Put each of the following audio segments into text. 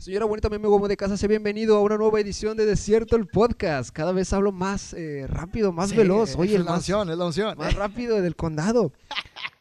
Señora Bonita, mi amigo de casa, sea bienvenido a una nueva edición de Desierto el Podcast. Cada vez hablo más eh, rápido, más Sí, veloz. es Oye, el la unción, es la unción. más rápido del condado.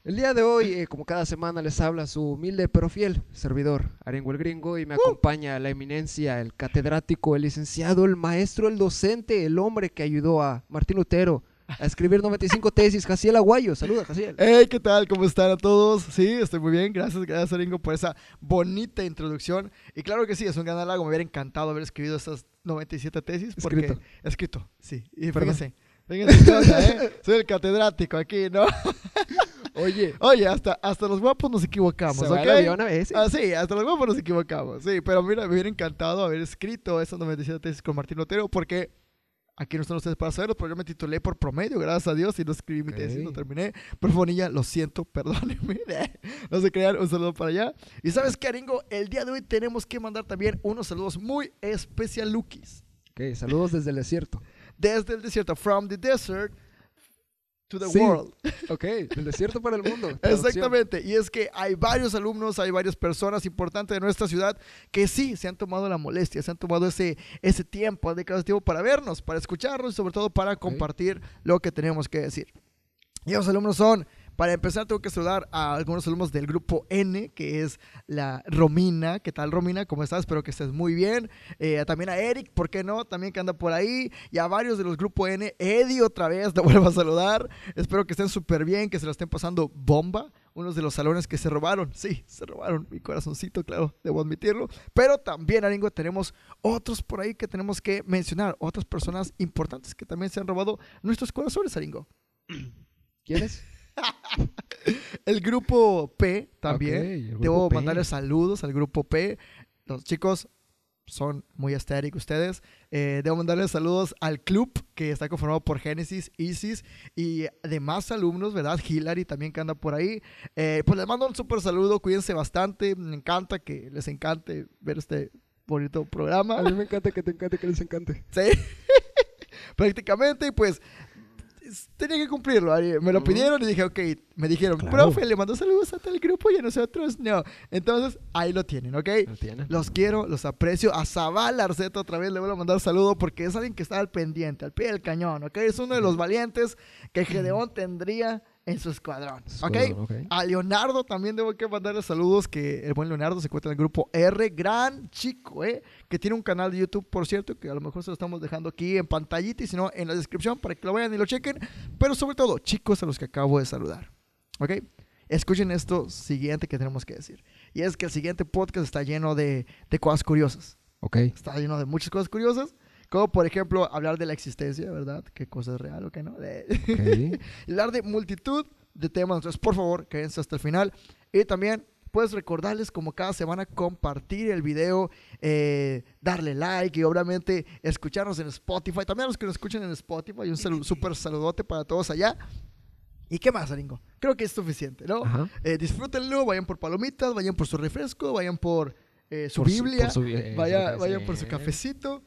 El día de hoy, eh, como cada semana, les habla su humilde pero fiel servidor, Arengo el Gringo, y me acompaña la eminencia, el catedrático, el licenciado, el maestro, el docente, el hombre que ayudó a Martín Lutero a escribir 95 tesis, Jaciel Aguayo. Saluda, Jaciel. Hey, ¿qué tal? ¿Cómo están a todos? Sí, estoy muy bien. Gracias, gracias, Ringo, por esa bonita introducción. Y claro que sí, es un gran halago. Me hubiera encantado haber escrito esas 97 tesis. Porque, Escrito. Escrito, sí. Y Perdón. fíjense, fíjense qué onda, ¿eh? Soy el catedrático aquí, ¿no? Oye, Oye, hasta, hasta los guapos nos equivocamos, se ¿ok? va el avión a veces. Ah, sí, hasta los guapos nos equivocamos. Sí, pero mira, me hubiera encantado haber escrito esas 97 tesis con Martín Lotero porque aquí no están ustedes para saberlo, pero yo me titulé por promedio, gracias a Dios, y no escribí mi tesis, no Ok. terminé. Pero Fonilla, lo siento, perdónenme. no se crean, un saludo para allá. Y sabes qué, Aringo, el día de hoy tenemos que mandar también unos saludos muy especialukis. Ok, saludos desde el desierto. Desde el desierto, from the desert to the Sí. world. Ok, del desierto para el mundo. Exactamente, y es que hay varios alumnos, hay varias personas importantes de nuestra ciudad que sí se han tomado la molestia, se han tomado ese, ese tiempo, han dedicado ese tiempo para vernos, para escucharnos y sobre todo para compartir lo que tenemos que decir. Y los alumnos son, para empezar tengo que saludar a algunos alumnos del grupo N, que es la Romina. ¿Qué tal Romina? ¿Cómo estás? Espero que estés muy bien. Eh, también a Eric, ¿por qué no? También que anda por ahí. Y a varios de los grupos N. Eddie otra vez, te vuelvo a saludar. Espero que estén súper bien, que se lo estén pasando bomba. Unos de los salones que se robaron. Sí, se robaron mi corazoncito, claro, debo admitirlo. Pero también, Aringo, tenemos otros por ahí que tenemos que mencionar. Otras personas importantes que también se han robado nuestros corazones, Aringo. ¿Quieres? El grupo P también. Ok, el grupo Debo P. mandarles saludos al grupo P. Los chicos son muy estéricos ustedes. Eh, debo mandarles saludos al club que está conformado por Génesis, Isis y demás alumnos, ¿verdad? Hillary también que anda por ahí. Eh, pues les mando un súper saludo, cuídense bastante. Me encanta que les encante ver este bonito programa. A mí me encanta que te encante, que les encante. Sí. Prácticamente, y pues es- tenía que cumplirlo. Me lo pidieron y dije, ok. Me dijeron, Claro. profe, le mando saludos a tal grupo y a nosotros no. Entonces, ahí lo tienen, ¿ok? ¿Lo tienen? Los quiero, los aprecio. A Zabal Arceta otra vez le voy a mandar saludo porque es alguien que está al pendiente, al pie del cañón, ¿ok? Es uno de los valientes que Gedeón tendría en su escuadrón, ¿ok? Escuadrón, ok. A Leonardo también debo que mandarle saludos, que el buen Leonardo se encuentra en el grupo R, gran chico, ¿eh? Que tiene un canal de YouTube, por cierto, que a lo mejor se lo estamos dejando aquí en pantallita y si no, en la descripción para que lo vean y lo chequen. Pero sobre todo, chicos a los que acabo de saludar, ¿ok? Escuchen esto siguiente que tenemos que decir. Y es que el siguiente podcast está lleno de, de cosas curiosas. Ok. Está lleno de muchas cosas curiosas. Como por ejemplo hablar de la existencia, ¿verdad? ¿Qué cosa es real o qué no? De- Ok. y hablar de multitud de temas. Entonces, por favor, quédense hasta el final. Y también, puedes recordarles, como cada semana, compartir el video, eh, darle like y obviamente escucharnos en Spotify. También a los que nos escuchan en Spotify, un súper saludote para todos allá. ¿Y qué más, Aringo? Creo que es suficiente, ¿no? Eh, disfrútenlo, vayan por palomitas, vayan por su refresco, vayan por eh, su Por su- Biblia, por su- eh, vaya- su- vayan por su cafecito.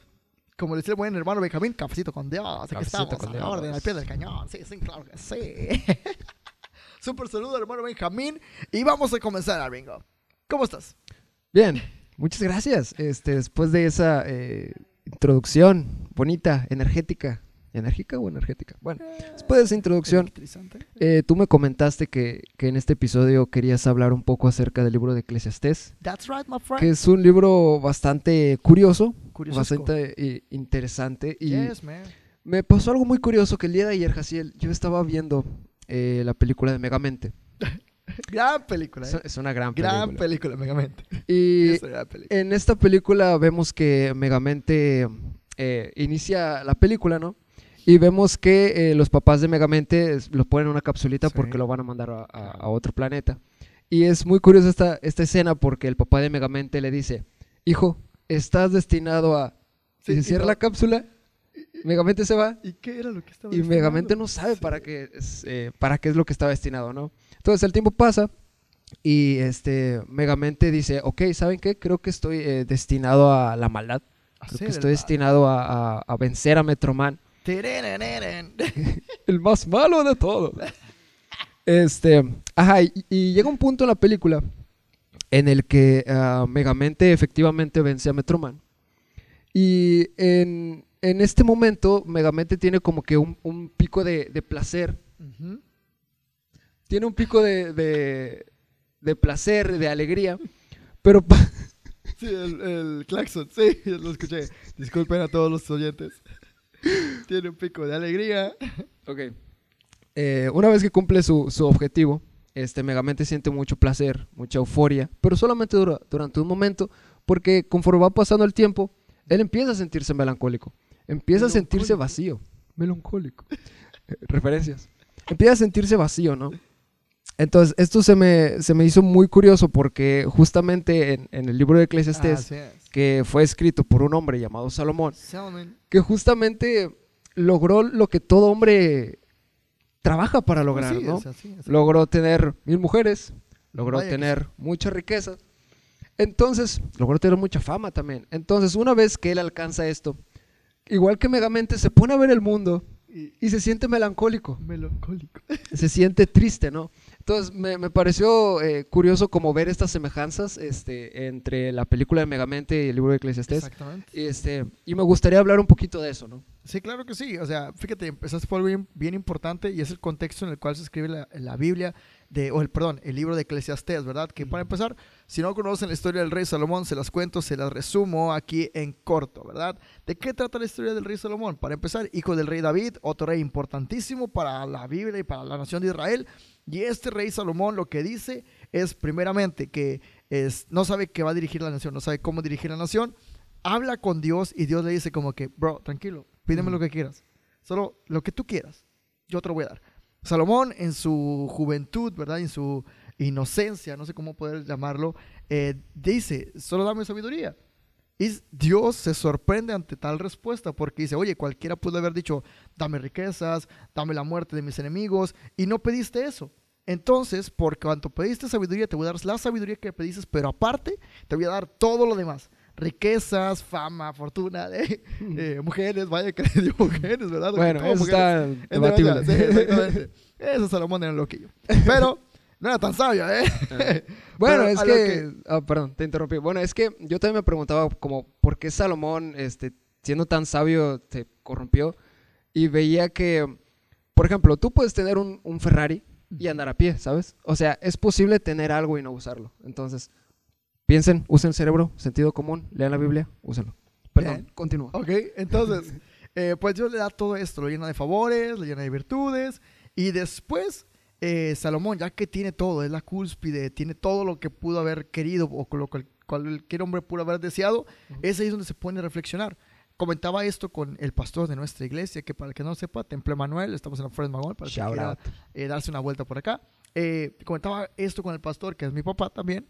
Como le decía el buen hermano Benjamín, cafecito con Dios. Aquí Cafecito estamos, con a la Dios. orden, al pie del cañón. Sí, sí, claro que sí. Súper saludo, hermano Benjamín. Y vamos a comenzar, Aringo. ¿Cómo estás? Bien, muchas gracias. Este, después de esa eh, introducción bonita, energética. ¿Enérgica o energética? Bueno, después de esa introducción, eh, tú me comentaste que, que en este episodio querías hablar un poco acerca del libro de Eclesiastés, That's right, my friend. que es un libro bastante curioso, bastante eh, interesante. Y Yes, man. me pasó algo muy curioso que el día de ayer, Jaciel, yo estaba viendo eh, la película de Megamente. Gran película, Es, eh. es una gran película. Gran película, Megamente. y película. en esta película vemos que Megamente eh, inicia la película, ¿no? Y vemos que eh, los papás de Megamente lo ponen en una capsulita Sí. porque lo van a mandar a, a- a otro planeta. Y es muy curiosa esta, esta escena porque el papá de Megamente le dice, hijo, estás destinado a... Sí, se cierra no- la cápsula, Megamente se va ¿Y qué era lo que estaba y destinado? Megamente no sabe Sí. para qué es, eh, para qué es lo que estaba destinado, ¿no? Entonces el tiempo pasa y este Megamente dice, ok, ¿saben qué? Creo que estoy eh, destinado a la maldad. Creo que estoy destinado a, a- vencer a Metroman. el más malo de todos. Este, ajá, y, y llega un punto en la película en el que ah, Megamente efectivamente vence a Metroman. Y en, en este momento Megamente tiene como que un, un pico de, de placer. Tiene un pico de, de, de placer, de alegría. Pero Sí, el, el claxon, sí, lo escuché. Disculpen a todos los oyentes. Tiene un pico de alegría. Ok. Eh, una vez que cumple su, su objetivo, este Megamente siente mucho placer, mucha euforia, pero solamente dura- durante un momento, porque conforme va pasando el tiempo, él empieza a sentirse melancólico, empieza a sentirse vacío, melancólico. Eh, Referencias. Empieza a sentirse vacío, ¿no? Entonces, esto se me, se me hizo muy curioso porque justamente en, en el libro de Eclesiastés, Así es. Que fue escrito por un hombre llamado Salomón, Salmon. que justamente logró lo que todo hombre trabaja para lograr, Sí, ¿no? es así, así. Logró tener mil mujeres, logró Vaya que tener mucha riqueza. Entonces, logró tener mucha fama también. Entonces, una vez que él alcanza esto, igual que Megamente, se pone a ver el mundo Y- y se siente melancólico, Melancólico. se siente triste, ¿no? Entonces, me, me pareció eh, curioso como ver estas semejanzas este, entre la película de Megamente y el libro de Eclesiastés. Exactamente. Este, y me gustaría hablar un poquito de eso, ¿no? Sí, claro que sí. O sea, fíjate, empezaste por algo bien, bien importante y es el contexto en el cual se escribe la, la Biblia, de, o el, perdón, el libro de Eclesiastés, ¿verdad? Que para empezar, si no conocen la historia del rey Salomón, se las cuento, se las resumo aquí en corto, ¿verdad? ¿De qué trata la historia del rey Salomón? Para empezar, hijo del rey David, otro rey importantísimo para la Biblia y para la nación de Israel. Y este rey Salomón lo que dice es, primeramente, que es, no sabe qué va a dirigir la nación, no sabe cómo dirigir la nación. Habla con Dios y Dios le dice como que, bro, tranquilo, pídeme lo que quieras. Solo lo que tú quieras, yo te lo voy a dar. Salomón en su juventud, ¿verdad? En su inocencia, no sé cómo poder llamarlo, eh, dice, solo dame sabiduría. Y Dios se sorprende ante tal respuesta porque dice, oye, cualquiera pudo haber dicho, dame riquezas, dame la muerte de mis enemigos, y no pediste eso. Entonces, por cuanto pediste sabiduría, te voy a dar la sabiduría que pediste, pero aparte, te voy a dar todo lo demás. Riquezas, fama, fortuna, eh, eh, mujeres, vaya que le dio mujeres, ¿verdad? Bueno, ¿Cómo eso mujeres? está Es debatible. sí, exactamente. Ese Salomón era un loquillo. Pero no era tan sabio, ¿eh? Bueno, Pero es lo que, ah, perdón, te interrumpí. Bueno, es que yo también me preguntaba como por qué Salomón, este, siendo tan sabio, se corrompió y veía que, por ejemplo, tú puedes tener un, un Ferrari y andar a pie, ¿sabes? O sea, es posible tener algo y no usarlo. Entonces, piensen, usen el cerebro, sentido común, lean la Biblia, úsenlo. Perdón, Bien. continúa. Ok, entonces, eh, pues Dios le da todo esto, lo llena de favores, lo llena de virtudes, y después eh, Salomón, ya que tiene todo, es la cúspide, tiene todo lo que pudo haber querido o con lo que cualquier hombre pudo haber deseado, Ujú. es ahí donde se pone a reflexionar. Comentaba esto con el pastor de nuestra iglesia, que para el que no lo sepa, Temple Manuel, estamos en la Forest Magón, para que quiera eh, darse una vuelta por acá. Eh, comentaba esto con el pastor, que es mi papá también,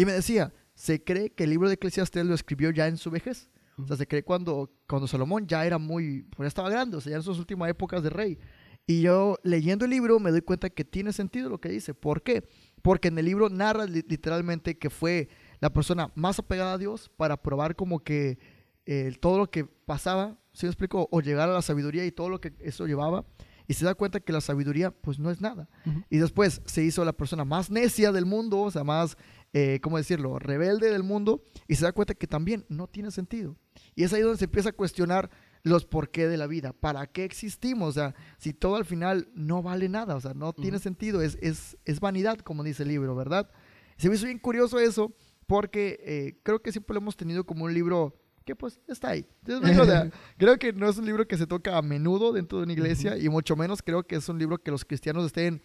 y me decía, se cree que el libro de Eclesiastés lo escribió ya en su vejez. O sea, se cree cuando, cuando Salomón ya era muy, pues ya estaba grande, o sea, ya en sus últimas épocas de rey. Y yo leyendo el libro me doy cuenta que tiene sentido lo que dice. ¿Por qué? Porque en el libro narra li- literalmente que fue la persona más apegada a Dios para probar como que eh, todo lo que pasaba, ¿sí me explico? O llegar a la sabiduría y todo lo que eso llevaba. Y se da cuenta que la sabiduría pues no es nada. Y después se hizo la persona más necia del mundo, o sea, más, eh, ¿cómo decirlo?, rebelde del mundo, y se da cuenta que también no tiene sentido. Y es ahí donde se empieza a cuestionar los por qué de la vida, para qué existimos, o sea, si todo al final no vale nada, o sea, no tiene sentido, es, es, es vanidad, como dice el libro, ¿verdad? Se me hizo bien curioso eso, porque eh, creo que siempre lo hemos tenido como un libro que pues está ahí. Entonces, o sea, creo que no es un libro que se toca a menudo dentro de una iglesia y mucho menos creo que es un libro que los cristianos estén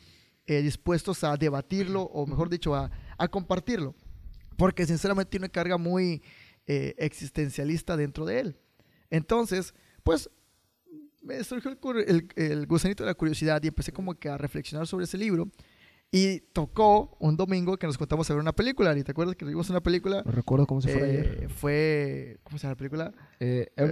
eh, dispuestos a debatirlo o mejor dicho a, a compartirlo. Porque sinceramente tiene una carga muy eh, existencialista dentro de él. Entonces, pues me surgió el, el- el gusanito de la curiosidad y empecé como que a reflexionar sobre ese libro. Y tocó un domingo que nos contamos a ver una película. ¿Y te acuerdas que vimos una película? No recuerdo cómo se fue ayer. Eh, fue. ¿Cómo se llama la película? Eh, em,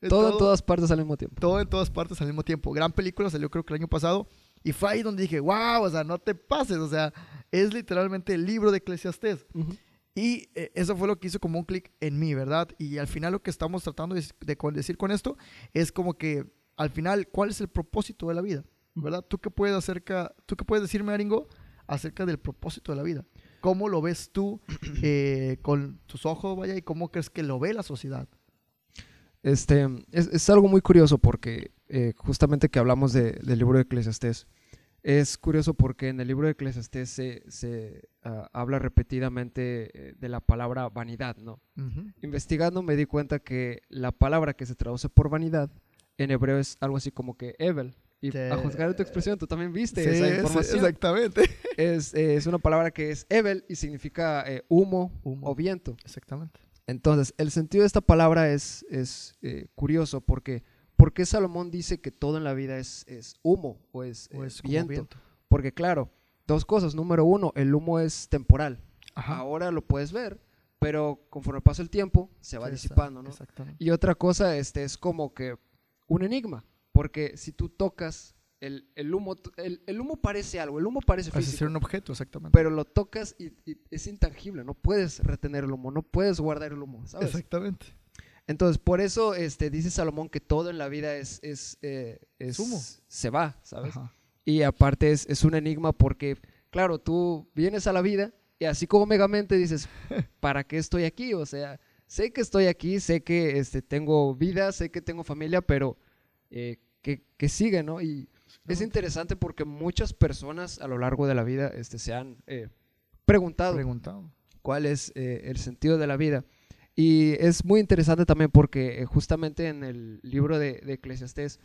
Eh, todo en todas partes al mismo tiempo. todo en todas partes al mismo tiempo. Gran película, salió creo que el año pasado. Y fue ahí donde dije, wow, o sea, no te pases. O sea, es literalmente el libro de Eclesiastés. Ujú. Y eh, eso fue lo que hizo como un clic en mí, ¿verdad? Y al final lo que estamos tratando de, de decir con esto es como que al final, ¿cuál es el propósito de la vida? ¿Verdad? ¿Tú qué puedes acerca, tú qué puedes decirme, Aringo, acerca del propósito de la vida? ¿Cómo lo ves tú eh, con tus ojos, vaya, y cómo crees que lo ve la sociedad? Este, es, es algo muy curioso porque eh, justamente que hablamos de- del libro de Eclesiastés, es curioso porque en el libro de Eclesiastés se, se, ah, habla repetidamente eh, de la palabra vanidad, ¿no? Investigando me di cuenta que la palabra que se traduce por vanidad en hebreo es algo así como que Evel. Y a juzgar de tu expresión, tú también viste Sí, esa información. exactamente. es, eh, es una palabra que es Evel y significa eh, humo, Humo. o viento. Exactamente. Entonces, el sentido de esta palabra es, es eh, curioso porque ¿por qué Salomón dice que todo en la vida es, es humo o es, O eh, es viento? viento. Porque claro, dos cosas. Número uno, el humo es temporal. Ajá. Ahora lo puedes ver, pero conforme pasa el tiempo se va Sí, disipando, ¿no? Y otra cosa este, es como que un enigma, porque si tú tocas el, el humo, el, el humo parece algo, el humo parece Parece físico, ser un objeto, exactamente. pero lo tocas y, y es intangible, no puedes retener el humo, no puedes guardar el humo, ¿sabes? Exactamente. Entonces, por eso este, dice Salomón que todo en la vida es, es, eh, es- humo. se va, ¿sabes? Ajá. Y aparte es, es un enigma porque, claro, tú vienes a la vida y así como Megamente dices, ¿para qué estoy aquí? O sea, sé que estoy aquí, sé que este, tengo vida, sé que tengo familia, pero eh, ¿qué, qué sigue, no? Y es interesante porque muchas personas a lo largo de la vida este, se han eh, preguntado Preguntado. cuál es eh, el sentido de la vida. Y es muy interesante también porque eh, justamente en el libro de, de Eclesiastés,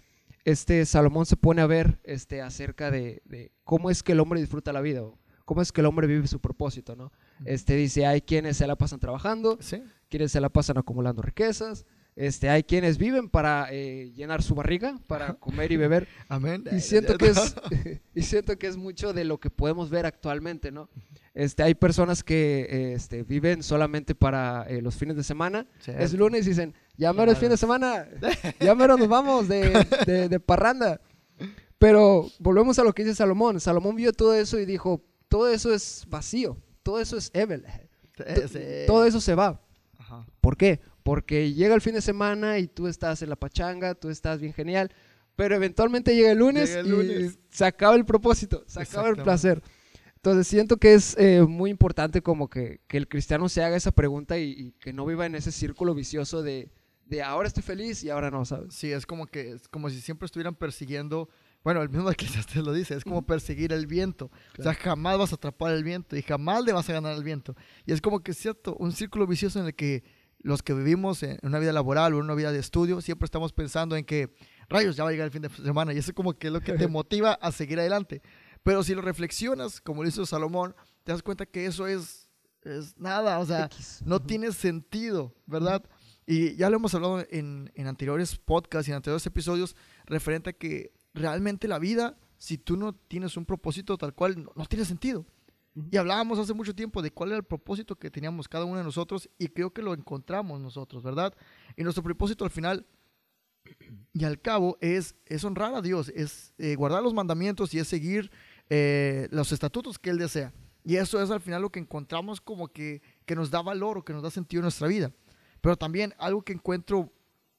este Salomón se pone a ver este, acerca de, de cómo es que el hombre disfruta la vida, o cómo es que el hombre vive su propósito, ¿no? Este dice, hay quienes se la pasan trabajando, Sí. quienes se la pasan acumulando riquezas, este, hay quienes viven para eh, llenar su barriga, para comer y beber, Amén. y siento que es y siento que es mucho de lo que podemos ver actualmente no este hay personas que este, viven solamente para eh, los fines de semana. Es Cierto. lunes y dicen ya mero es fin de semana. Ya mero nos vamos de, de- de parranda pero volvemos a lo que dice Salomón. Salomón vio todo eso y dijo todo eso es vacío. Todo eso es Evel Sí, sí. todo eso se va. Ajá. ¿Por qué? Porque llega el fin de semana y tú estás en la pachanga, tú estás bien genial, pero eventualmente llega el lunes, Llega el y se acaba el propósito, se acaba el placer. Entonces siento que es eh, muy importante como que, que el cristiano se haga esa pregunta y, y que no viva en ese círculo vicioso de, de ahora estoy feliz y ahora no, ¿sabes? Sí, es como que es como si siempre estuvieran persiguiendo. Bueno, el mismo Eclesiastés lo dice, es como perseguir el viento. O sea, jamás vas a atrapar el viento y jamás le vas a ganar al viento. Y es como que es cierto, un círculo vicioso en el que los que vivimos en una vida laboral o en una vida de estudio, siempre estamos pensando en que, rayos, ya va a llegar el fin de semana. Y eso es como que es lo que te motiva a seguir adelante. Pero si lo reflexionas, como lo hizo Salomón, te das cuenta que eso es, es nada. O sea, no tiene sentido, ¿verdad? Y ya lo hemos hablado en, en anteriores podcasts y en anteriores episodios referente a que realmente la vida, si tú no tienes un propósito tal cual, no, no tiene sentido. Y hablábamos hace mucho tiempo de cuál era el propósito que teníamos cada uno de nosotros y creo que lo encontramos nosotros, ¿verdad? Y nuestro propósito al final y al cabo es, es honrar a Dios, es eh, guardar los mandamientos y es seguir eh, los estatutos que Él desea. Y eso es al final lo que encontramos como que, que nos da valor o que nos da sentido en nuestra vida. Pero también algo que encuentro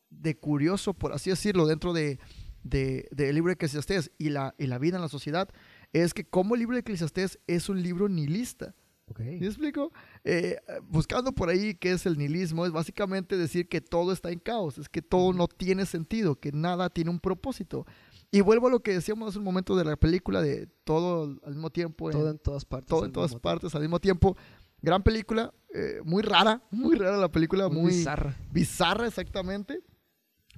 de curioso, por así decirlo, dentro de, de, de Eclesiastés y la, y la vida en la sociedad, es que como el libro de Eclesiastés es un libro nihilista. ¿Me explico? Eh, buscando por ahí qué es el nihilismo, es básicamente decir que todo está en caos, es que todo no tiene sentido, que nada tiene un propósito. Y vuelvo a lo que decíamos hace un momento de la película de todo al mismo tiempo, en- Todo en todas partes. todo en todas partes al mismo tiempo. Gran película, eh, muy rara, muy rara la película, tiempo. muy, bizarra. bizarra exactamente.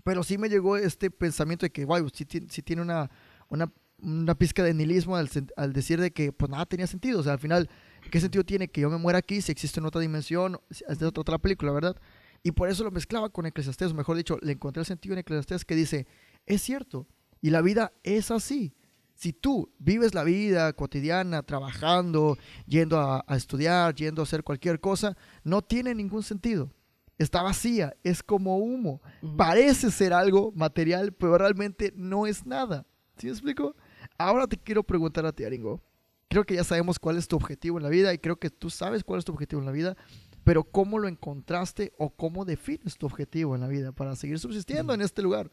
Pero sí me llegó este pensamiento de que, wow, sí, sí tiene una, una, una pizca de nihilismo al, decir de que pues nada tenía sentido. O sea, al final, ¿qué sentido tiene que yo me muera aquí si existe en otra dimensión? si- Es de otra, otra película, ¿verdad? Y por eso lo mezclaba con Eclesiastés, o mejor dicho, le encontré el sentido en Eclesiastés que dice, es cierto, y la vida es así. Si tú vives la vida cotidiana, trabajando, yendo a, a estudiar, yendo a hacer cualquier cosa, no tiene ningún sentido. Está vacía, es como humo. Parece ser algo material, pero realmente no es nada. ¿Sí me explico? Ahora te quiero preguntar a ti, Aringo. Creo que ya sabemos cuál es tu objetivo en la vida y creo que tú sabes cuál es tu objetivo en la vida, pero ¿cómo lo encontraste o cómo defines tu objetivo en la vida para seguir subsistiendo en este lugar?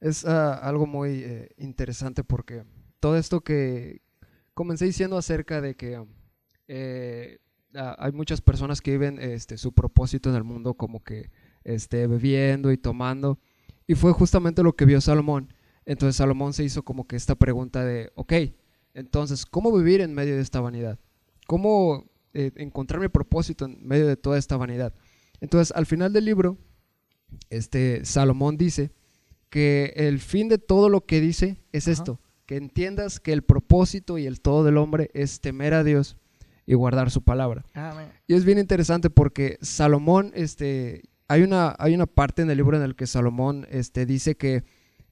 Es ah, algo muy eh, interesante porque todo esto que comencé diciendo acerca de que eh, ah, hay muchas personas que viven este, su propósito en el mundo como que este, bebiendo y tomando. Y fue justamente lo que vio Salomón. Entonces Salomón se hizo como que esta pregunta de, ok, entonces, ¿cómo vivir en medio de esta vanidad? ¿Cómo eh, encontrar mi propósito en medio de toda esta vanidad? Entonces, al final del libro, este, Salomón dice que el fin de todo lo que dice es Ajá. esto, que entiendas que el propósito y el todo del hombre es temer a Dios y guardar su palabra. Amén. Y es bien interesante porque Salomón, este, hay una, hay una parte en el libro en el que Salomón este, dice que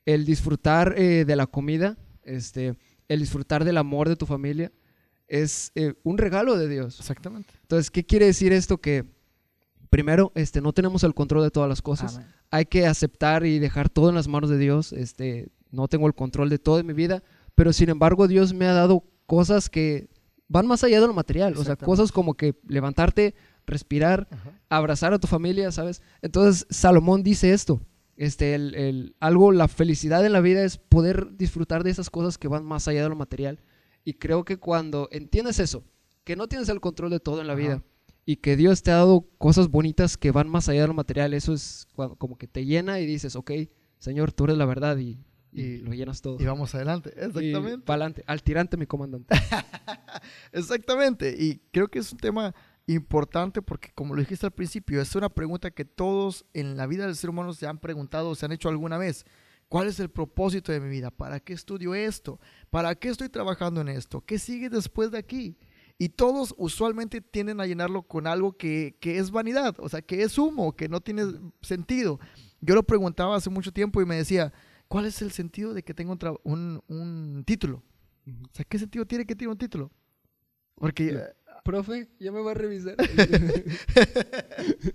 el disfrutar eh, de la comida, este, el disfrutar del amor de tu familia, es eh, un regalo de Dios. Exactamente. Entonces, ¿qué quiere decir esto? Que primero, este, no tenemos el control de todas las cosas. Amén. Hay que aceptar y dejar todo en las manos de Dios. Este, no tengo el control de todo en mi vida, pero sin embargo Dios me ha dado cosas que van más allá de lo material. O sea, cosas como que levantarte, respirar, Ajá. abrazar a tu familia, ¿sabes? Entonces Salomón dice esto. Este, el, el- algo, la felicidad en la vida es poder disfrutar de esas cosas que van más allá de lo material. Y creo que cuando entiendes eso, que no tienes el control de todo en la Ajá. vida y que Dios te ha dado cosas bonitas que van más allá de lo material, eso es cuando- como que te llena y dices, ok, Señor, tú eres la verdad y, y Y- lo llenas todo. Y vamos adelante. Exactamente. Para adelante, al tirante, mi comandante. Exactamente. Y creo que es un tema importante porque, como lo dijiste al principio, es una pregunta que todos en la vida del ser humano se han preguntado, se han hecho alguna vez. ¿Cuál es el propósito de mi vida? ¿Para qué estudio esto? ¿Para qué estoy trabajando en esto? ¿Qué sigue después de aquí? Y todos usualmente tienden a llenarlo con algo que, que es vanidad, o sea, que es humo, que no tiene sentido. Yo lo preguntaba hace mucho tiempo y me decía, ¿cuál es el sentido de que tenga un, un- un título? O sea, ¿qué sentido tiene que tiene un título? Porque Profe, ya me va a revisar.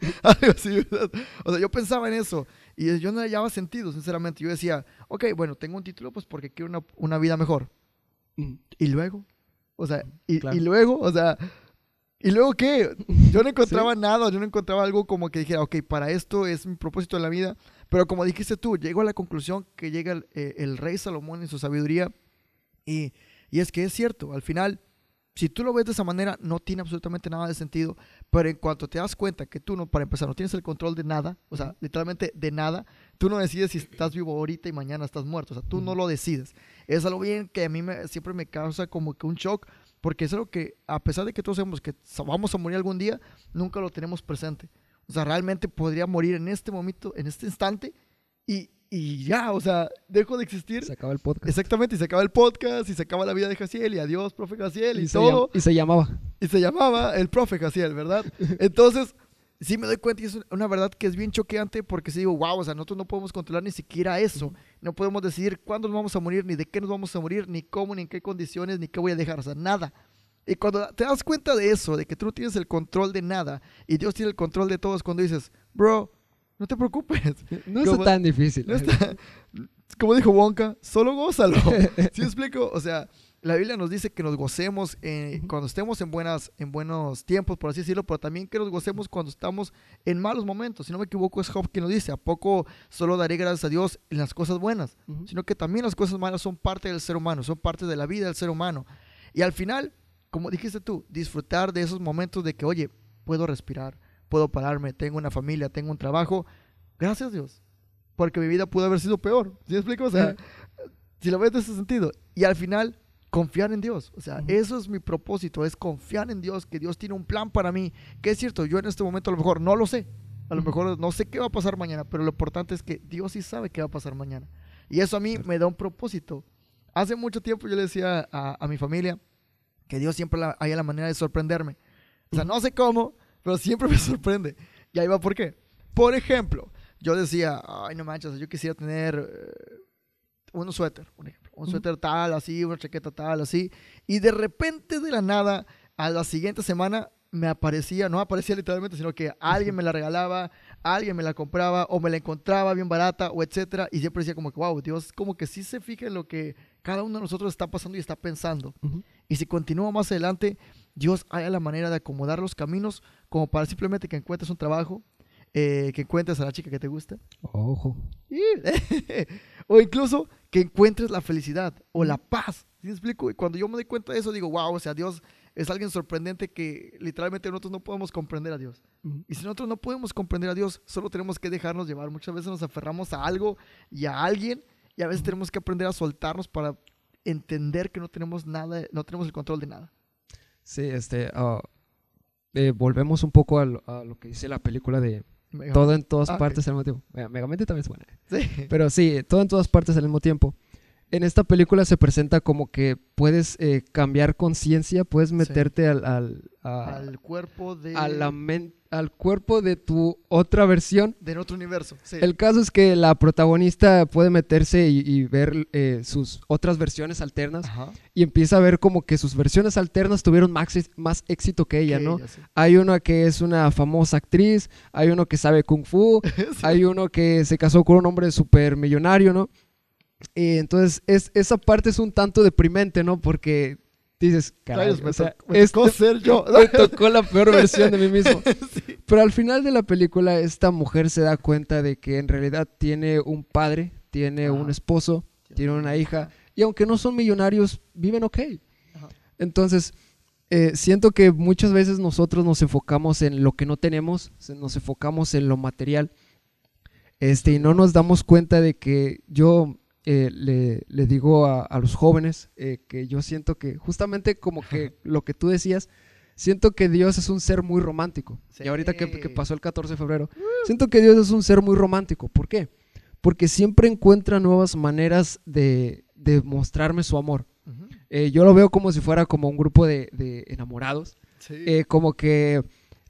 algo así, ¿verdad? O sea, yo pensaba en eso y yo no le hallaba sentido, sinceramente. Yo decía, ok, bueno, tengo un título pues porque quiero una, una vida mejor. Mm, ¿Y luego? O sea, y, Claro. y luego, o sea, ¿y luego qué? Yo no encontraba nada, yo no encontraba algo como que dijera, ok, para esto es mi propósito en la vida. Pero como dijiste tú, llego a la conclusión que llega el, eh, el rey Salomón en su sabiduría y, y es que es cierto, al final, si tú lo ves de esa manera, no tiene absolutamente nada de sentido, pero en cuanto te das cuenta que tú, no, para empezar, no tienes el control de nada, o sea, literalmente de nada, tú no decides si estás vivo ahorita y mañana estás muerto, o sea, tú no lo decides. Es algo bien que a mí me, siempre me causa como que un shock, porque es algo que, a pesar de que todos sabemos que vamos a morir algún día, nunca lo tenemos presente. O sea, realmente podría morir en este momento, en este instante, y, y ya, o sea, dejo de existir. Se acaba el podcast. Exactamente, y se acaba el podcast, y se acaba la vida de Jaciel, y adiós, profe Jaciel, y, todo. y se llamaba. Y se llamaba el profe Jaciel, ¿verdad? Entonces, sí me doy cuenta y es una verdad que es bien choqueante porque sí digo, wow, o sea, nosotros no podemos controlar ni siquiera eso. No podemos decidir cuándo nos vamos a morir, ni de qué nos vamos a morir, ni cómo, ni en qué condiciones, ni qué voy a dejar, o sea, nada. Y cuando te das cuenta de eso, de que tú no tienes el control de nada y Dios tiene el control de todo, es cuando dices, bro, no te preocupes. No es tan difícil. No está- como dijo Wonka, solo gózalo. ¿Sí me explico? O sea, la Biblia nos dice que nos gocemos eh, cuando estemos en, buenas, en buenos tiempos, por así decirlo, pero también que nos gocemos cuando estamos en malos momentos. Si no me equivoco, es Job quien nos dice, ¿a poco solo daré gracias a Dios en las cosas buenas? Sino que también las cosas malas son parte del ser humano, son parte de la vida del ser humano. Y al final, como dijiste tú, disfrutar de esos momentos de que, oye, puedo respirar, puedo pararme, tengo una familia, tengo un trabajo. Gracias Dios, porque mi vida pudo haber sido peor. ¿Sí me explico? O sea, si lo ves de ese sentido. Y al final, confiar en Dios. O sea, Ujú. eso es mi propósito, es confiar en Dios, que Dios tiene un plan para mí. Que es cierto, yo en este momento a lo mejor no lo sé. A lo mejor no sé qué va a pasar mañana, pero lo importante es que Dios sí sabe qué va a pasar mañana. Y eso a mí me da un propósito. Hace mucho tiempo yo le decía a, a mi familia que Dios siempre la, haya la manera de sorprenderme. O sea, no sé cómo, pero siempre me sorprende. Y ahí va por qué. Por ejemplo, yo decía, ay, no manches, yo quisiera tener eh, un suéter, por ejemplo. Un Ujú. suéter tal, así, una chaqueta tal, así. Y de repente, de la nada, a la siguiente semana me aparecía, no aparecía literalmente, sino que alguien me la regalaba, alguien me la compraba, o me la encontraba bien barata, o etcétera. Y siempre decía como que, wow, Dios como que sí se fija en lo que cada uno de nosotros está pasando y está pensando. Ujú. Y si continúa más adelante, Dios haya la manera de acomodar los caminos como para simplemente que encuentres un trabajo, eh, que encuentres a la chica que te gusta, Ojo. y- o incluso que encuentres la felicidad o la paz. ¿Sí me explico? Y cuando yo me doy cuenta de eso, digo, wow, o sea, Dios es alguien sorprendente que literalmente nosotros no podemos comprender a Dios. Y si nosotros no podemos comprender a Dios, solo tenemos que dejarnos llevar. Muchas veces nos aferramos a algo y a alguien y a veces tenemos que aprender a soltarnos para entender que no tenemos nada, no tenemos el control de nada. Sí, este, ah, eh, volvemos un poco a lo, a lo, que dice la película de todo en todas Ah, partes al mismo tiempo. Mega- Megamente también es buena. Sí. Pero sí, todo en todas partes al mismo tiempo. En esta película se presenta como que puedes eh, cambiar conciencia, puedes meterte al, al, a- Al cuerpo de, a la al cuerpo de tu otra versión. de otro universo. Sí. El caso es que la protagonista puede meterse y, y ver eh, sus otras versiones alternas Ajá. y empieza a ver como que sus versiones alternas tuvieron más, éxito que ella, Que ¿no? ella, sí. Hay una que es una famosa actriz, hay uno que sabe kung fu, Sí. hay uno que se casó con un hombre súper millonario, ¿no? Y entonces es, esa parte es un tanto deprimente, ¿no? Porque dices, caray, me, o sea, tocó, me tocó este- ser yo. me tocó la peor versión de mí mismo. Sí. Pero al final de la película, esta mujer se da cuenta de que en realidad tiene un padre, tiene un esposo, tiene una hija, y aunque no son millonarios, viven ok. Ajá. Entonces, eh, siento que muchas veces nosotros nos enfocamos en lo que no tenemos, nos enfocamos en lo material, este, y no nos damos cuenta de que yo eh, le, le digo a, a los jóvenes eh, que yo siento que justamente como que lo que tú decías, siento que Dios es un ser muy romántico. Y ahorita que, pasó el 14 de febrero, siento que Dios es un ser muy romántico. ¿Por qué? Porque siempre encuentra nuevas maneras de, de mostrarme su amor. Eh, yo lo veo como si fuera como un grupo de, de enamorados. Sí. Como que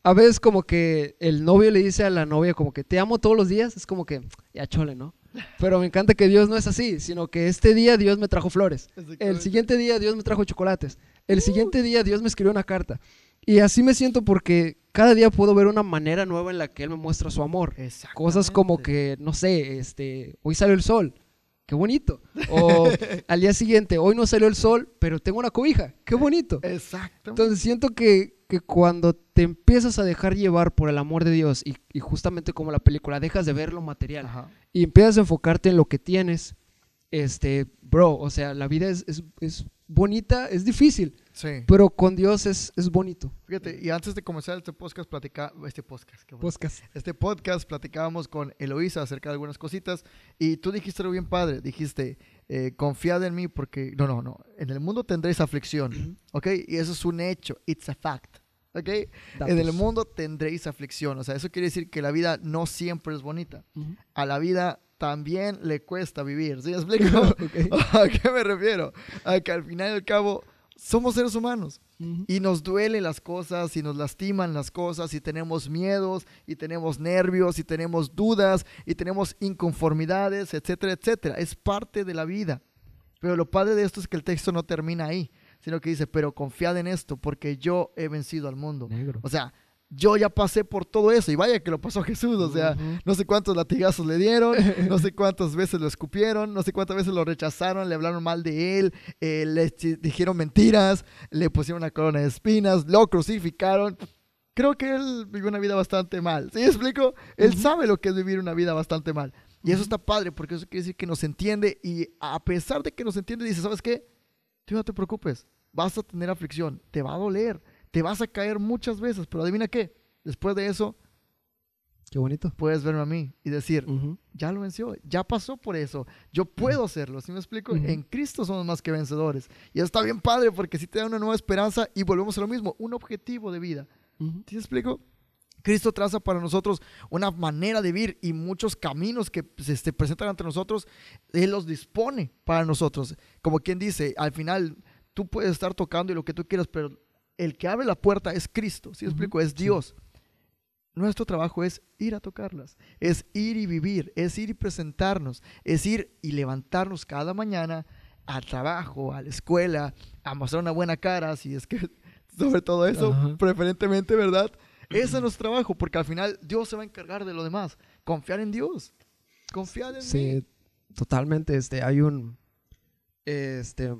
a veces como que el novio le dice a la novia como que te amo todos los días. Es como que ya chole, ¿no? Pero me encanta que Dios no es así, sino que este día Dios me trajo flores. El siguiente día Dios me trajo chocolates. El siguiente día Dios me escribió una carta. Y así me siento porque cada día puedo ver una manera nueva en la que Él me muestra su amor. Cosas como que, no sé, este, hoy salió el sol. Qué bonito. O al día siguiente, hoy no salió el sol, pero tengo una cobija. Qué bonito. Exacto. Entonces siento que, que cuando te empiezas a dejar llevar por el amor de Dios y, y justamente como la película, dejas de ver lo material Ajá. Y empiezas a enfocarte en lo que tienes, este, bro, o sea, la vida es, es, es bonita, es difícil, Sí. pero con Dios es, es bonito. Fíjate, y antes de comenzar este podcast, platica, este podcast, qué bueno. Podcast. este podcast platicábamos con Eloísa acerca de algunas cositas y tú dijiste algo bien padre, dijiste, eh, confiad en mí porque, no, no, no, en el mundo tendréis aflicción, ¿ok? Y eso es un hecho, it's a fact, ¿ok? En el Datos. mundo tendréis aflicción, o sea, eso quiere decir que la vida no siempre es bonita, a la vida también le cuesta vivir, ¿sí me explico? Ok. ¿A qué me refiero? A que al final y al cabo somos seres humanos. Y nos duelen las cosas, y nos lastiman las cosas, y tenemos miedos, y tenemos nervios, y tenemos dudas, y tenemos inconformidades, etcétera, etcétera. Es parte de la vida. Pero lo padre de esto es que el texto no termina ahí, sino que dice, pero confiad en esto, porque yo he vencido al mundo. Negro. O sea, yo ya pasé por todo eso, y vaya que lo pasó Jesús, o sea, Ujú. no sé cuántos latigazos le dieron, no sé cuántas veces lo escupieron, no sé cuántas veces lo rechazaron, le hablaron mal de él, eh, le dijeron mentiras, le pusieron una corona de espinas, lo crucificaron. Creo que él vivió una vida bastante mal. ¿Sí explico? Él Ujú. sabe lo que es vivir una vida bastante mal. Y eso está padre porque eso quiere decir que nos entiende y a pesar de que nos entiende dice, ¿sabes qué? Tú no te preocupes, vas a tener aflicción, te va a doler, te vas a caer muchas veces, pero adivina qué, después de eso Qué bonito. puedes verme a mí y decir, ya lo venció, ya pasó por eso, yo puedo hacerlo, ¿sí me explico? En Cristo somos más que vencedores. Y eso está bien padre porque si te da una nueva esperanza y volvemos a lo mismo, un objetivo de vida. Ujú. ¿Sí me explico? Cristo traza para nosotros una manera de vivir y muchos caminos que se este, presentan ante nosotros, Él los dispone para nosotros. Como quien dice, al final tú puedes estar tocando y lo que tú quieras, pero el que abre la puerta es Cristo, ¿sí me Ujú, explico? Es sí. Dios. Nuestro trabajo es ir a tocarlas, es ir y vivir, es ir y presentarnos, es ir y levantarnos cada mañana al trabajo, a la escuela, a mostrar una buena cara, si es que sobre todo eso, preferentemente, ¿verdad? Ese es nuestro trabajo, porque al final Dios se va a encargar de lo demás. Confiar en Dios. Confiar en mí. Sí, totalmente. Este, hay un, este,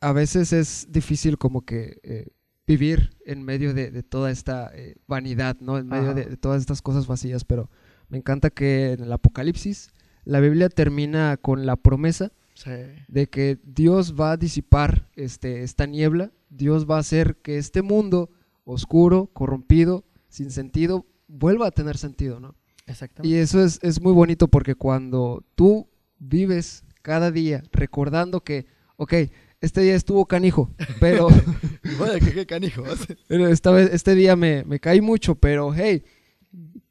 a veces es difícil como que eh, vivir en medio de, de toda esta eh, vanidad, ¿no? En medio de, todas estas cosas vacías, pero me encanta que en el Apocalipsis la Biblia termina con la promesa Sí. de que Dios va a disipar este, esta niebla, Dios va a hacer que este mundo oscuro, corrompido, sin sentido, vuelva a tener sentido, ¿no? Exactamente. Y eso es, es muy bonito porque cuando tú vives cada día recordando que, ok, este día estuvo canijo, pero, qué, qué canijo. esta vez, este día me, me caí mucho, pero hey,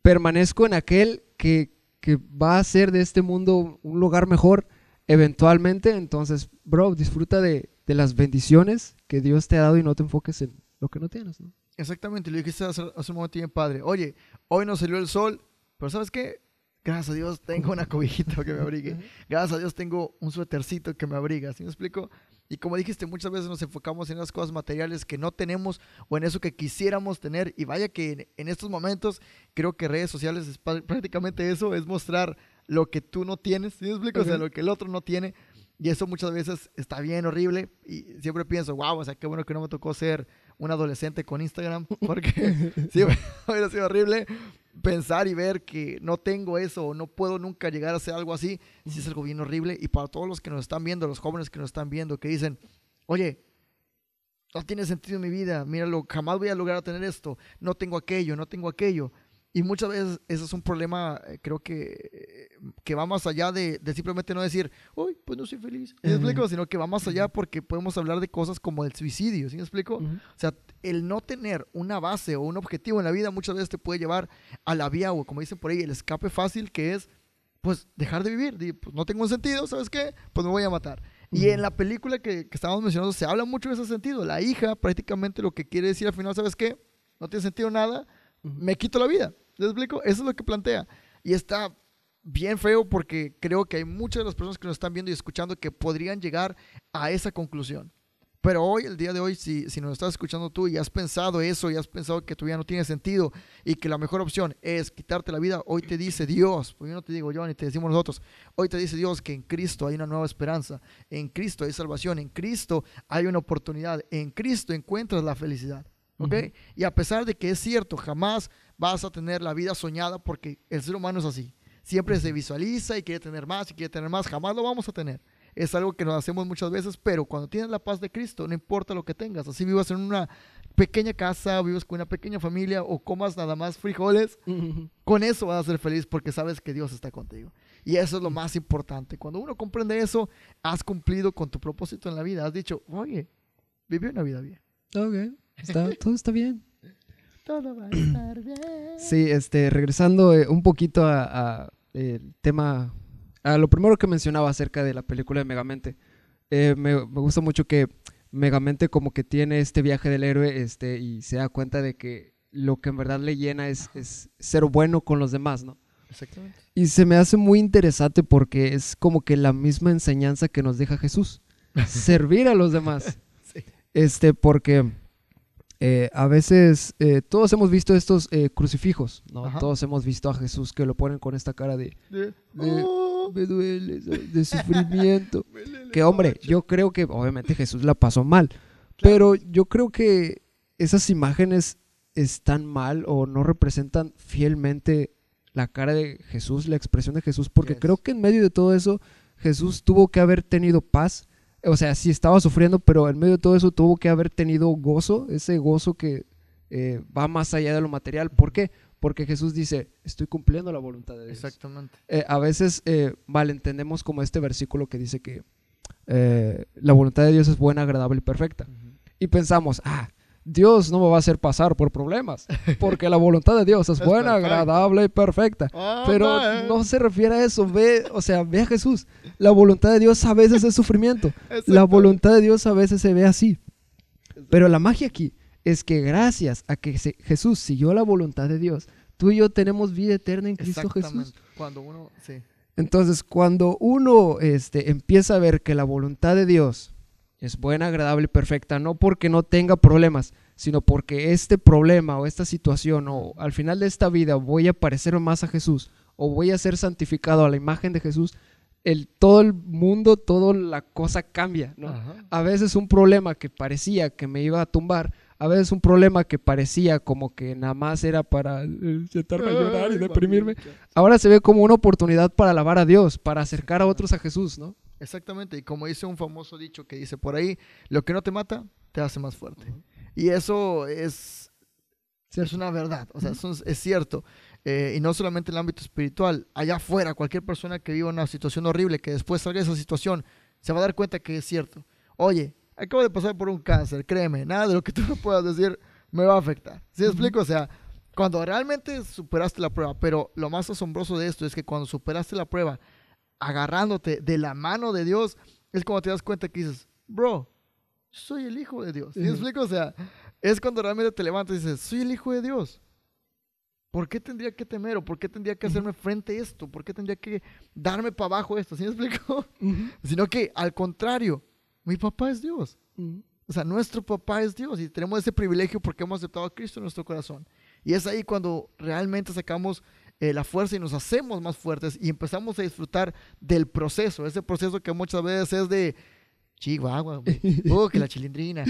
permanezco en aquel que, que va a hacer de este mundo un lugar mejor eventualmente. Entonces, bro, disfruta de, de las bendiciones que Dios te ha dado y no te enfoques en lo que no tienes, ¿no? Exactamente, lo dijiste hace, hace un momento bien padre. Oye, hoy no salió el sol, pero ¿sabes qué? Gracias a Dios tengo una cobijita que me abrigue. Gracias a Dios tengo un suétercito que me abriga. ¿Sí me explico? Y como dijiste, muchas veces nos enfocamos en las cosas materiales que no tenemos o en eso que quisiéramos tener. Y vaya que en, en estos momentos creo que redes sociales es prácticamente eso, es mostrar lo que tú no tienes. ¿Sí me explico? O sea, lo que el otro no tiene. Y eso muchas veces está bien horrible. Y siempre pienso, wow, o sea, qué bueno que no me tocó ser un adolescente con Instagram. Porque sí, hubiera sido horrible pensar y ver que no tengo eso o no puedo nunca llegar a hacer algo así. Sí es algo bien horrible. Y para todos los que nos están viendo, los jóvenes que nos están viendo, que dicen, oye, no tiene sentido en mi vida, míralo, jamás voy a lograr tener esto, no tengo aquello, no tengo aquello. Y muchas veces eso es un problema, eh, creo que, eh, que va más allá de, de simplemente no decir, uy, pues no soy feliz, ¿me Ujú. explico? Sino que va más allá porque podemos hablar de cosas como el suicidio, ¿sí me explico? Ujú. O sea, el no tener una base o un objetivo en la vida muchas veces te puede llevar a la vía o como dicen por ahí, el escape fácil que es, pues, dejar de vivir. Pues, no tengo un sentido, ¿sabes qué? Pues me voy a matar. Y en la película que, que estábamos mencionando se habla mucho de ese sentido. La hija prácticamente lo que quiere decir al final, ¿sabes qué? No tiene sentido nada, me quito la vida. ¿Les explico? Eso es lo que plantea. Y está bien feo porque creo que hay muchas de las personas que nos están viendo y escuchando que podrían llegar a esa conclusión. Pero hoy, el día de hoy, si, si nos estás escuchando tú y has pensado eso y has pensado que tu vida no tiene sentido y que la mejor opción es quitarte la vida, hoy te dice Dios, porque yo no te digo yo ni te decimos nosotros, hoy te dice Dios que en Cristo hay una nueva esperanza, en Cristo hay salvación, en Cristo hay una oportunidad, en Cristo encuentras la felicidad. ¿Ok? Y a pesar de que es cierto, jamás vas a tener la vida soñada porque el ser humano es así. Siempre se visualiza y quiere tener más y quiere tener más. Jamás lo vamos a tener. Es algo que nos hacemos muchas veces, pero cuando tienes la paz de Cristo, no importa lo que tengas. Así vivas en una pequeña casa, vivas con una pequeña familia o comas nada más frijoles, con eso vas a ser feliz porque sabes que Dios está contigo. Y eso es lo más importante. Cuando uno comprende eso, has cumplido con tu propósito en la vida. Has dicho, oye, viví una vida bien. Ok, está, todo está bien. Todo va a estar bien. Sí, este, regresando eh, un poquito a, a el tema, a lo primero que mencionaba acerca de la película de Megamente. Eh, me, me gusta mucho que Megamente como que tiene este viaje del héroe este, y se da cuenta de que lo que en verdad le llena es, es ser bueno con los demás, ¿no? Exactamente. Y se me hace muy interesante porque es como que la misma enseñanza que nos deja Jesús, servir a los demás. Sí. Este, porque eh, a veces eh, todos hemos visto estos eh, crucifijos, ¿no? Ajá. Todos hemos visto a Jesús que lo ponen con esta cara de, De, De- "Oh, me duele, de sufrimiento. Que hombre, noche". yo creo que obviamente Jesús la pasó mal, pero yo creo que esas imágenes están mal o no representan fielmente la cara de Jesús, la expresión de Jesús, porque Yes. creo que en medio de todo eso Jesús tuvo que haber tenido paz. O sea, sí estaba sufriendo, pero en medio de todo eso tuvo que haber tenido gozo, ese gozo que eh, va más allá de lo material. ¿Por qué? Porque Jesús dice, estoy cumpliendo la voluntad de Dios. Exactamente. Eh, a veces eh, malentendemos como este versículo que dice que eh, la voluntad de Dios es buena, agradable y perfecta. Y pensamos, ah, Dios no me va a hacer pasar por problemas, porque la voluntad de Dios es Es buena, perfecta. agradable y perfecta. Pero no se refiere a eso, ve, o sea, ve a Jesús. La voluntad de Dios a veces es sufrimiento, la voluntad de Dios a veces se ve así. Pero la magia aquí es que gracias a que se- Jesús siguió la voluntad de Dios, tú y yo tenemos vida eterna en Cristo Jesús. Cuando uno, sí. Entonces, cuando uno este, empieza a ver que la voluntad de Dios es buena, agradable y perfecta, no porque no tenga problemas, sino porque este problema o esta situación o al final de esta vida voy a parecer más a Jesús o voy a ser santificado a la imagen de Jesús, el, todo el mundo, toda la cosa cambia, ¿no? A veces un problema que parecía que me iba a tumbar, a veces un problema que parecía como que nada más era para eh, sentarme a llorar y deprimirme, ahora se ve como una oportunidad para alabar a Dios, para acercar a otros a Jesús, ¿no? Exactamente. Y como dice un famoso dicho que dice por ahí, lo que no te mata, te hace más fuerte. Y eso es, es una verdad. O sea, es cierto. Eh, y no solamente en el ámbito espiritual, allá afuera, cualquier persona que viva una situación horrible, que después salga de esa situación, se va a dar cuenta que es cierto. Oye, acabo de pasar por un cáncer, créeme, nada de lo que tú me puedas decir me va a afectar. ¿Sí me explico? O sea, cuando realmente superaste la prueba, pero lo más asombroso de esto es que cuando superaste la prueba, agarrándote de la mano de Dios, es cuando te das cuenta que dices, bro, soy el hijo de Dios. ¿Sí me explico? O sea, es cuando realmente te levantas y dices, soy el hijo de Dios. ¿Por qué tendría que temer o por qué tendría que hacerme frente a esto? ¿Por qué tendría que darme para abajo esto? ¿Sí me explico? Sino que al contrario, mi papá es Dios. O sea, nuestro papá es Dios y tenemos ese privilegio porque hemos aceptado a Cristo en nuestro corazón. Y es ahí cuando realmente sacamos eh, la fuerza y nos hacemos más fuertes y empezamos a disfrutar del proceso. Ese proceso que muchas veces es de Chihuahua, oh, que la chilindrina.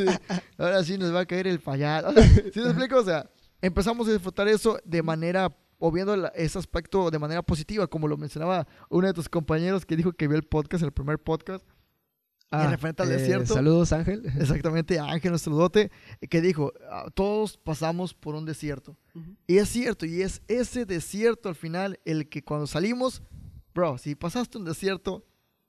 Ahora sí nos va a caer el fallar. ¿Sí me explico? O sea, empezamos a disfrutar eso de manera o viendo ese aspecto de manera positiva, como lo mencionaba uno de tus compañeros que dijo que vio el podcast, el primer podcast, Ah, referente al desierto. Eh, saludos, Ángel. Exactamente, Ángel, nuestro saludote, que dijo, ah, todos pasamos por un desierto. Y es cierto, y es ese desierto al final el que cuando salimos, bro, si pasaste un desierto,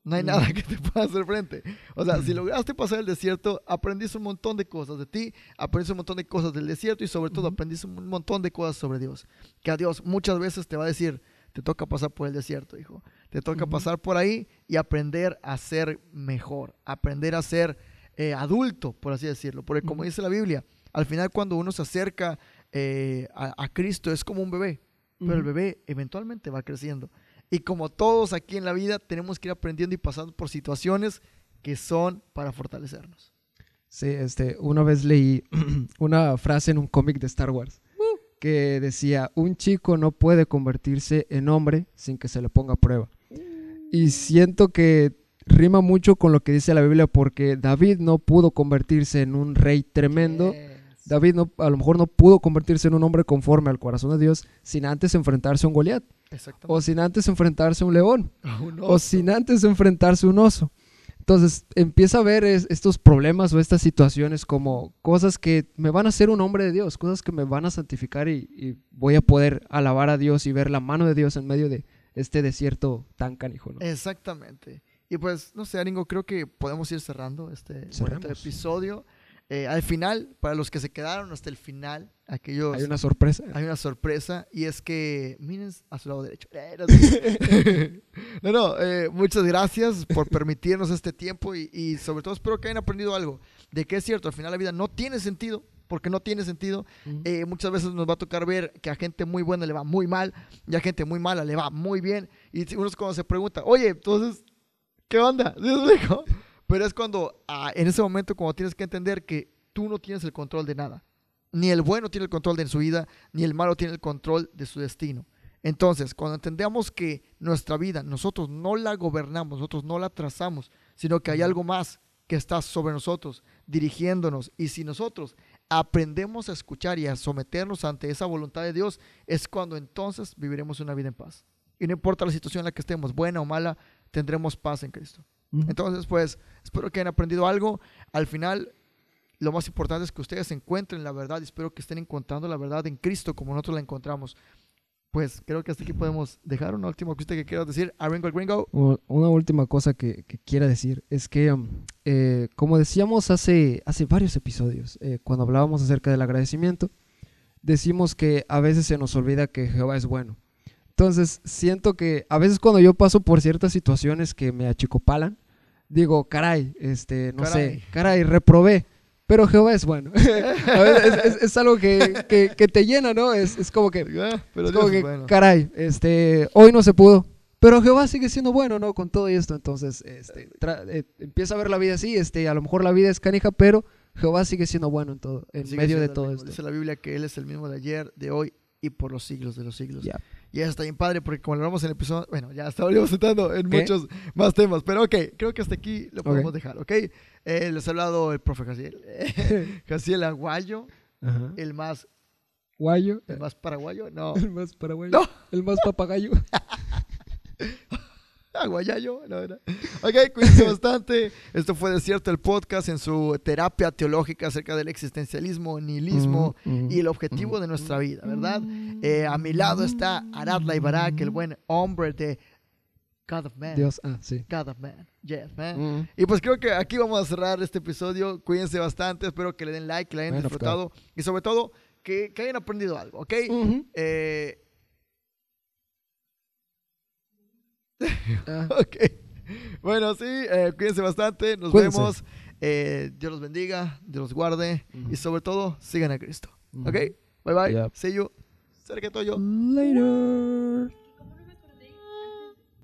no hay nada que te pueda hacer frente. O sea, si lograste pasar el desierto, aprendiste un montón de cosas de ti, aprendiste un montón de cosas del desierto y sobre todo aprendiste un montón de cosas sobre Dios. Que a Dios muchas veces te va a decir, te toca pasar por el desierto, hijo. Te toca pasar por ahí y aprender a ser mejor, aprender a ser eh, adulto, por así decirlo. Porque como dice la Biblia, al final cuando uno se acerca eh, a, Cristo es como un bebé, pero el bebé eventualmente va creciendo. Y como todos aquí en la vida, tenemos que ir aprendiendo y pasando por situaciones que son para fortalecernos. Sí, este, una vez leí una frase en un cómic de Star Wars que decía, un chico no puede convertirse en hombre sin que se le ponga a prueba. Y siento que rima mucho con lo que dice la Biblia porque David no pudo convertirse en un rey tremendo. David no, a lo mejor no pudo convertirse en un hombre conforme al corazón de Dios sin antes enfrentarse a un Goliat. O sin antes enfrentarse a un león. o sin antes enfrentarse a un oso. Entonces empieza a ver estos problemas o estas situaciones como cosas que me van a hacer un hombre de Dios, cosas que me van a santificar y, voy a poder alabar a Dios y ver la mano de Dios en medio de este desierto tan canijo. Exactamente. Y pues, no sé, Aringo, creo que podemos ir cerrando este episodio. Eh, al final, para los que se quedaron hasta el final, aquellos... Hay una sorpresa. Hay una sorpresa y es que, miren a su lado derecho. no, no, eh, muchas gracias por permitirnos este tiempo y, sobre todo espero que hayan aprendido algo de que es cierto, al final la vida no tiene sentido, porque no tiene sentido. Eh, muchas veces nos va a tocar ver que a gente muy buena le va muy mal y a gente muy mala le va muy bien. Y uno es cuando se pregunta, oye, entonces, ¿qué onda? Pero es cuando, ah, en ese momento, cuando tienes que entender que tú no tienes el control de nada. Ni el bueno tiene el control de su vida, ni el malo tiene el control de su destino. Entonces, cuando entendemos que nuestra vida nosotros no la gobernamos, nosotros no la trazamos, sino que hay algo más que está sobre nosotros, dirigiéndonos. Y si nosotros aprendemos a escuchar y a someternos ante esa voluntad de Dios, es cuando entonces viviremos una vida en paz. Y no importa la situación en la que estemos, buena o mala, tendremos paz en Cristo. Entonces, pues, espero que hayan aprendido algo. Al final, lo más importante es que ustedes encuentren la verdad y espero que estén encontrando la verdad en Cristo como nosotros la encontramos. Pues creo que hasta aquí podemos dejar una última cosa que quieras decir. A Ringo Gringo. Una última cosa que, quiera decir es que, um, eh, como decíamos hace, hace varios episodios, eh, cuando hablábamos acerca del agradecimiento, decimos que a veces se nos olvida que Jehová es bueno. Entonces, siento que a veces cuando yo paso por ciertas situaciones que me achicopalan, digo, caray, este, no sé, caray, reprobé. Pero Jehová es bueno. es, algo que, te llena, ¿no? Es, como que, ah, pero como que caray, este, hoy no se pudo. Pero Jehová sigue siendo bueno, ¿no? Con todo esto. Entonces, este, eh, empieza a ver la vida así. Este, a lo mejor la vida es canija, pero Jehová sigue siendo bueno en todo, en medio de todo esto. Dice la Biblia que Él es el mismo de ayer, de hoy y por los siglos de los siglos. Y eso está bien padre porque como lo hablamos en el episodio, bueno, ya estaríamos entrando en muchos más temas, pero ok, creo que hasta aquí lo podemos dejar, ok. Eh, les ha hablado el profe Jaciel, Jaciel Aguayo, el más... Guayo. El más paraguayo, no. El más paraguayo. No. El más papagayo. agua, ya yo. la verdad. Ok, cuídense bastante. Esto fue Desierto el podcast en su terapia teológica acerca del existencialismo, nihilismo Mm, mm, y el objetivo de nuestra vida, ¿verdad? Eh, a mi lado está Arad Laibarak, el buen hombre de God of Man. Dios, ah, sí. God of Man. Yes, man. Mm. Y pues creo que aquí vamos a cerrar este episodio. Cuídense bastante. Espero que le den like, que le hayan Bueno, disfrutado. Y sobre todo, que, que hayan aprendido algo, ¿ok? Eh, Ah, ok. Bueno, sí, eh, cuídense bastante. Nos Cuídense. vemos. Eh, Dios los bendiga, Dios los guarde. Y sobre todo, sigan a Cristo. Ujú. ¿Ok? Bye bye. See you. Sergio Toyo. Later.